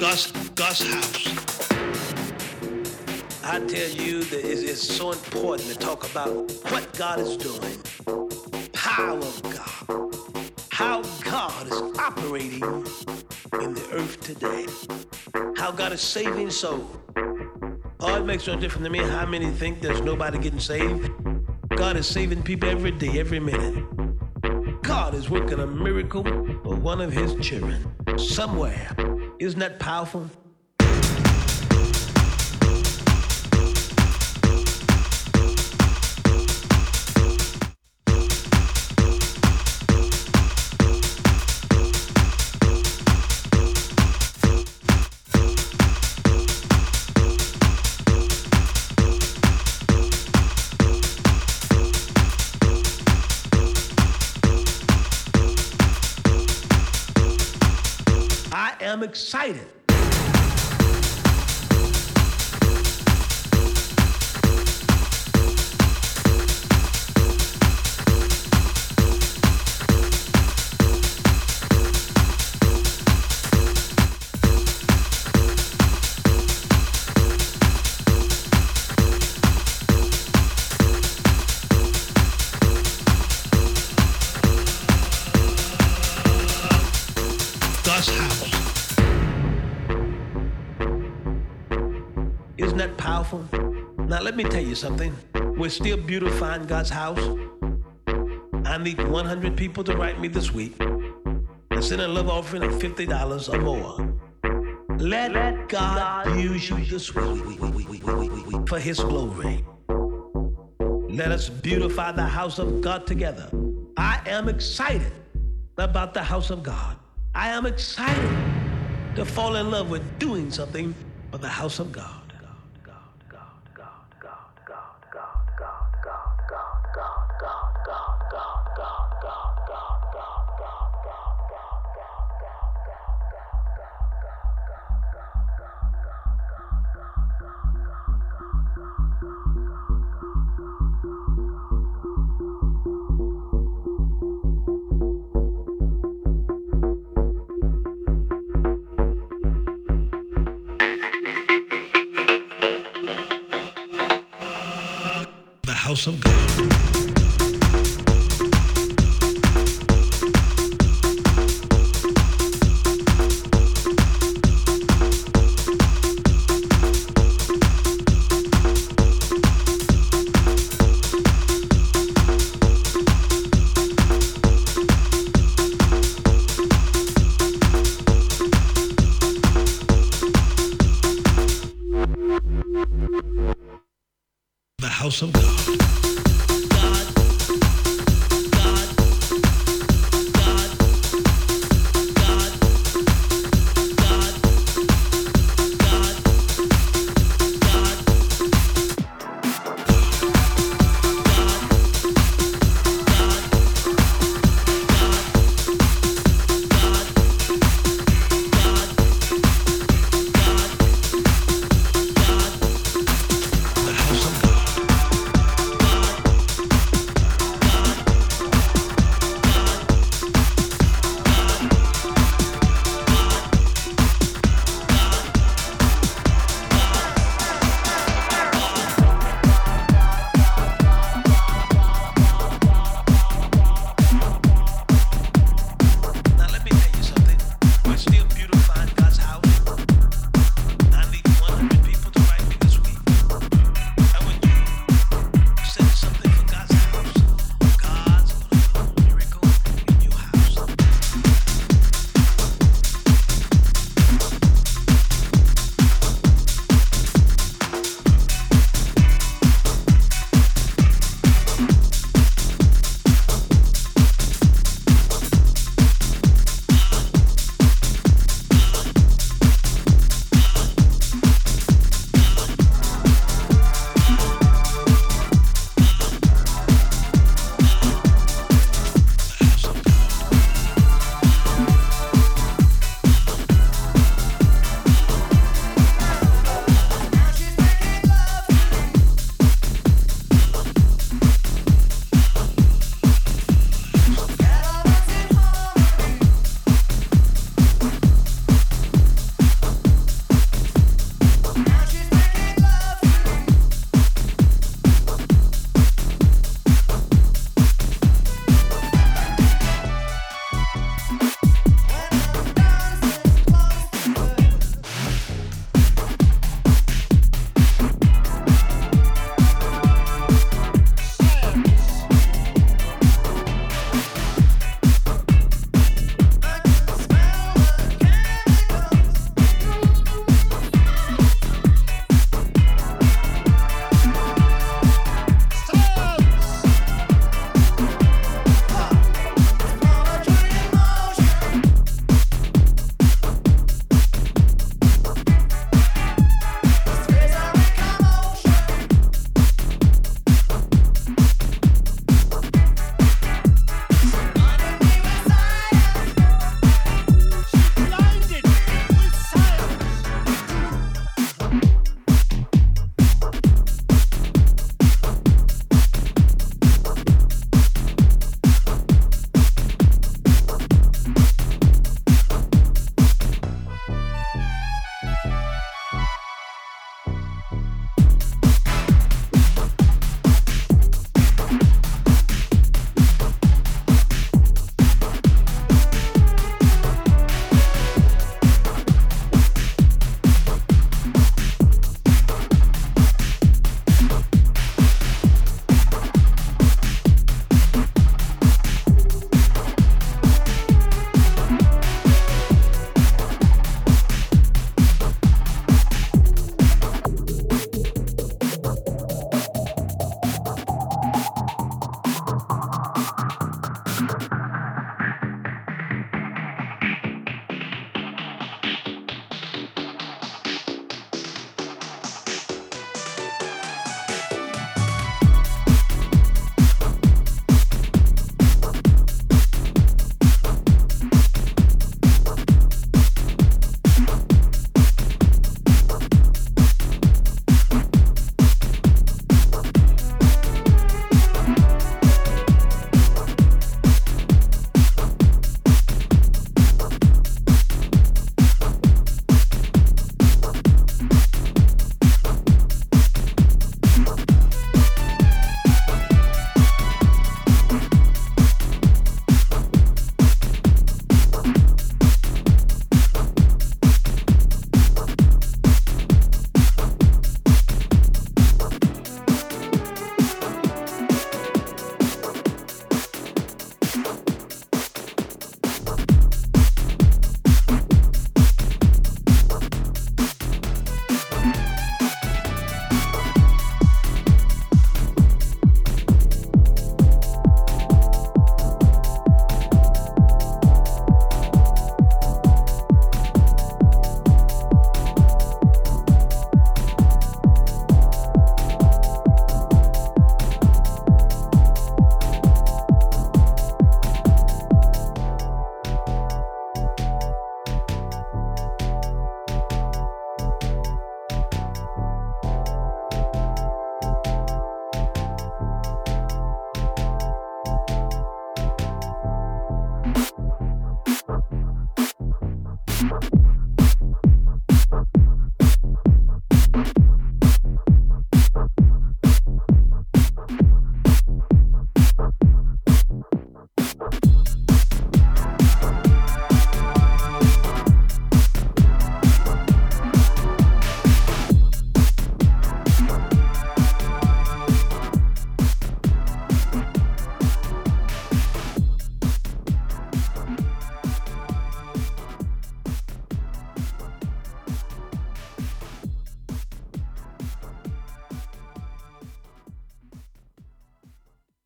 God's house. I tell you that it is so important to talk about what God is doing, power of God, how God is operating in the earth today, how God is saving souls. Oh, it makes no difference to me how many think there's nobody getting saved. God is saving people every day, every minute. God is working a miracle for one of his children somewhere. Isn't that powerful? Excited. Something. We're still beautifying God's house. I need 100 people to write me this week and send a love offering of $50 or more. Let, God, use you this week for His glory. Let us beautify the house of God together. I am excited about the house of God. I am excited to fall in love with doing something for the house of God. Of God.